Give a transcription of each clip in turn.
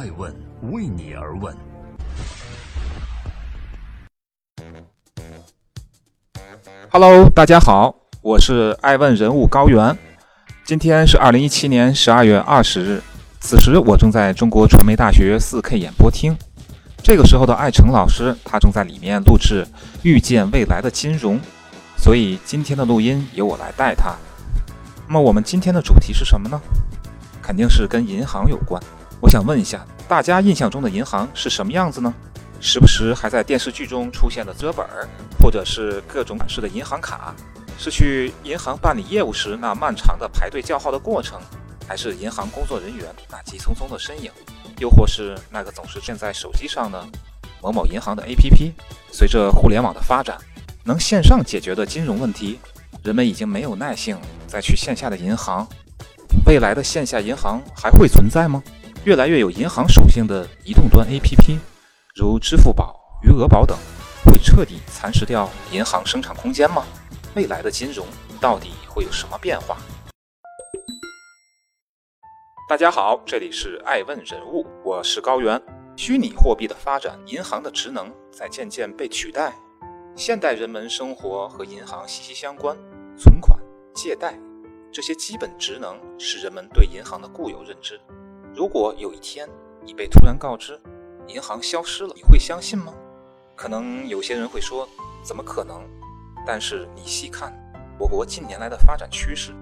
爱问为你而问。Hello，大家好，我是爱问人物高原。今天是二零一七年十二月二十日，此时我正在中国传媒大学四 K 演播厅。这个时候的艾成老师，他正在里面录制《遇见未来的金融》，所以今天的录音由我来带他。那么我们今天的主题是什么呢？肯定是跟银行有关。我想问一下，大家印象中的银行是什么样子呢？时不时还在电视剧中出现的折本儿，或者是各种款式的银行卡，是去银行办理业务时那漫长的排队叫号的过程，还是银行工作人员那急匆匆的身影，又或是那个总是站在手机上的某某银行的 APP？随着互联网的发展，能线上解决的金融问题，人们已经没有耐性再去线下的银行。未来的线下银行还会存在吗？越来越有银行属性的移动端 APP，如支付宝、余额宝等，会彻底蚕食掉银行生产空间吗？未来的金融到底会有什么变化？大家好，这里是爱问人物，我是高原。虚拟货币的发展，银行的职能在渐渐被取代。现代人们生活和银行息息相关，存款、借贷。这些基本职能是人们对银行的固有认知。如果有一天你被突然告知银行消失了，你会相信吗？可能有些人会说：“怎么可能？”但是你细看我国近年来的发展趋势，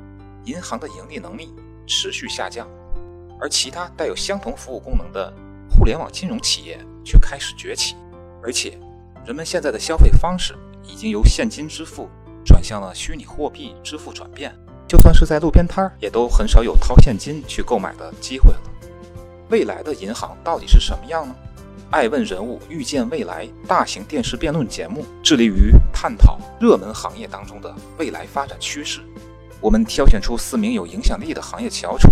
银行的盈利能力持续下降，而其他带有相同服务功能的互联网金融企业却开始崛起。而且，人们现在的消费方式已经由现金支付转向了虚拟货币支付转变。就算是在路边摊儿，也都很少有掏现金去购买的机会了。未来的银行到底是什么样呢？爱问人物预见未来大型电视辩论节目，致力于探讨热门行业当中的未来发展趋势。我们挑选出四名有影响力的行业翘楚，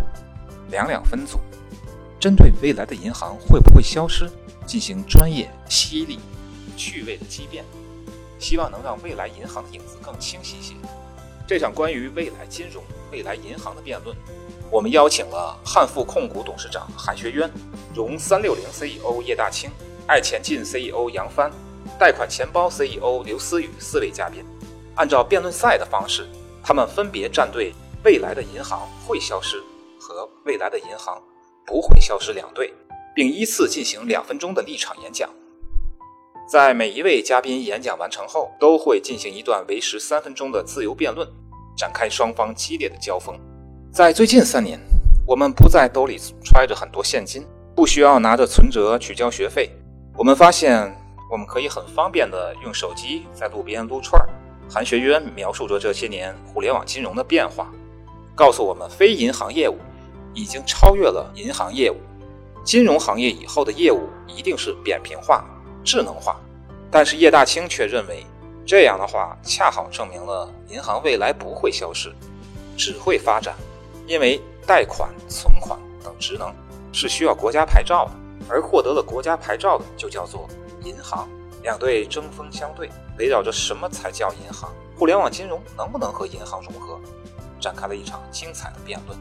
两两分组，针对未来的银行会不会消失，进行专业、犀利、趣味的激辩，希望能让未来银行的影子更清晰些。这场关于未来金融、未来银行的辩论，我们邀请了汉富控股董事长韩学渊、融三六零 CEO 叶大清、爱前进 CEO 杨帆、贷款钱包 CEO 刘思雨四位嘉宾。按照辩论赛的方式，他们分别站队“未来的银行会消失”和“未来的银行不会消失”两队，并依次进行两分钟的立场演讲。在每一位嘉宾演讲完成后，都会进行一段为时三分钟的自由辩论，展开双方激烈的交锋。在最近三年，我们不再兜里揣着很多现金，不需要拿着存折去交学费。我们发现，我们可以很方便的用手机在路边撸串儿。韩学渊描述着这些年互联网金融的变化，告诉我们，非银行业务已经超越了银行业务，金融行业以后的业务一定是扁平化。智能化，但是叶大清却认为，这样的话恰好证明了银行未来不会消失，只会发展，因为贷款、存款等职能是需要国家牌照的，而获得了国家牌照的就叫做银行。两队针锋相对，围绕着什么才叫银行，互联网金融能不能和银行融合，展开了一场精彩的辩论。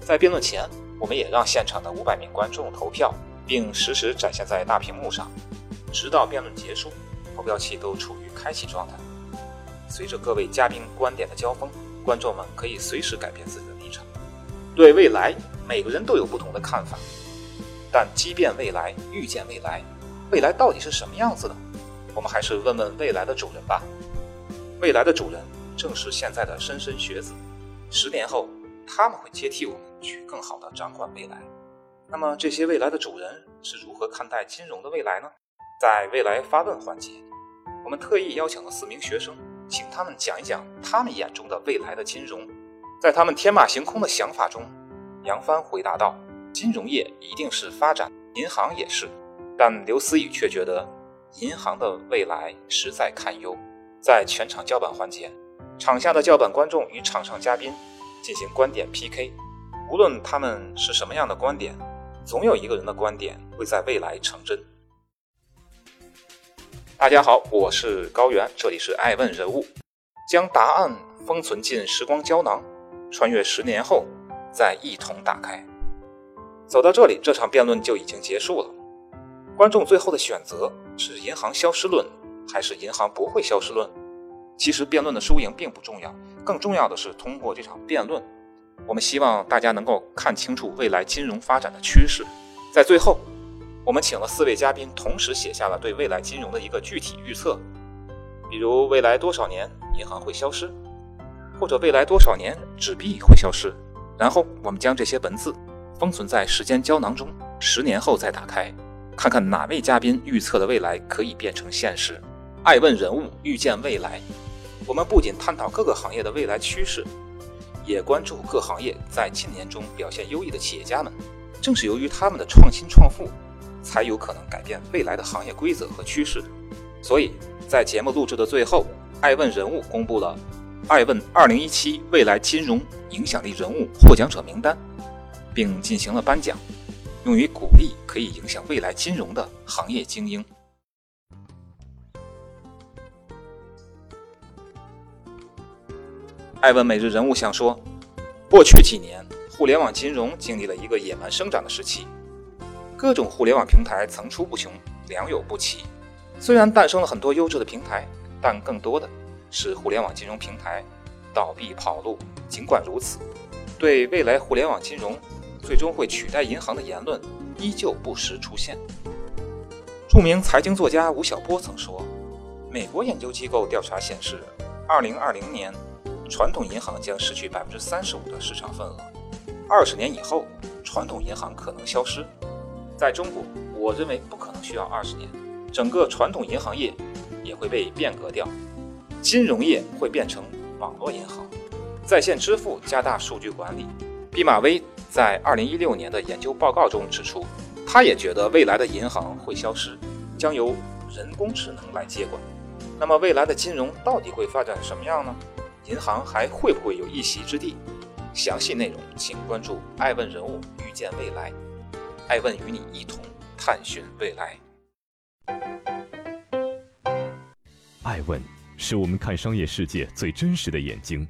在辩论前，我们也让现场的五百名观众投票，并实时展现在大屏幕上。直到辩论结束，投票器都处于开启状态。随着各位嘉宾观点的交锋，观众们可以随时改变自己的立场。对未来，每个人都有不同的看法。但即便未来，预见未来，未来到底是什么样子的？我们还是问问未来的主人吧。未来的主人正是现在的莘莘学子。十年后，他们会接替我们，去更好的掌管未来。那么，这些未来的主人是如何看待金融的未来呢？在未来发问环节，我们特意邀请了四名学生，请他们讲一讲他们眼中的未来的金融。在他们天马行空的想法中，杨帆回答道：“金融业一定是发展，银行也是。”但刘思雨却觉得银行的未来实在堪忧。在全场叫板环节，场下的叫板观众与场上嘉宾进行观点 PK，无论他们是什么样的观点，总有一个人的观点会在未来成真。大家好，我是高原，这里是爱问人物，将答案封存进时光胶囊，穿越十年后再一同打开。走到这里，这场辩论就已经结束了。观众最后的选择是银行消失论，还是银行不会消失论？其实辩论的输赢并不重要，更重要的是通过这场辩论，我们希望大家能够看清楚未来金融发展的趋势。在最后，我们请了四位嘉宾，同时写下了对未来金融的一个具体预测，比如未来多少年银行会消失，或者未来多少年纸币会消失。然后我们将这些文字封存在时间胶囊中，十年后再打开，看看哪位嘉宾预测的未来可以变成现实。爱问人物预见未来，我们不仅探讨各个行业的未来趋势，也关注各行业在近年中表现优异的企业家们。正是由于他们的创新创富，才有可能改变未来的行业规则和趋势。所以在节目录制的最后，爱问人物公布了。爱问二零一七未来金融影响力人物获奖者名单，并进行了颁奖，用于鼓励可以影响未来金融的行业精英。爱问每日人物想说：过去几年，互联网金融经历了一个野蛮生长的时期，各种互联网平台层出不穷，良莠不齐。虽然诞生了很多优质的平台，但更多的。使互联网金融平台倒闭跑路。尽管如此，对未来互联网金融最终会取代银行的言论依旧不时出现。著名财经作家吴晓波曾说：“美国研究机构调查显示，2020年传统银行将失去35%的市场份额。20年以后，传统银行可能消失。在中国，我认为不可能需要20年，整个传统银行业也会被变革掉。”金融业会变成网络银行，在线支付加大数据管理。毕马威在二零一六年的研究报告中指出，他也觉得未来的银行会消失，将由人工智能来接管。那么未来的金融到底会发展什么样呢？银行还会不会有一席之地？详细内容请关注“爱问人物预见未来”，爱问与你一同探寻未来。爱问。是我们看商业世界最真实的眼睛。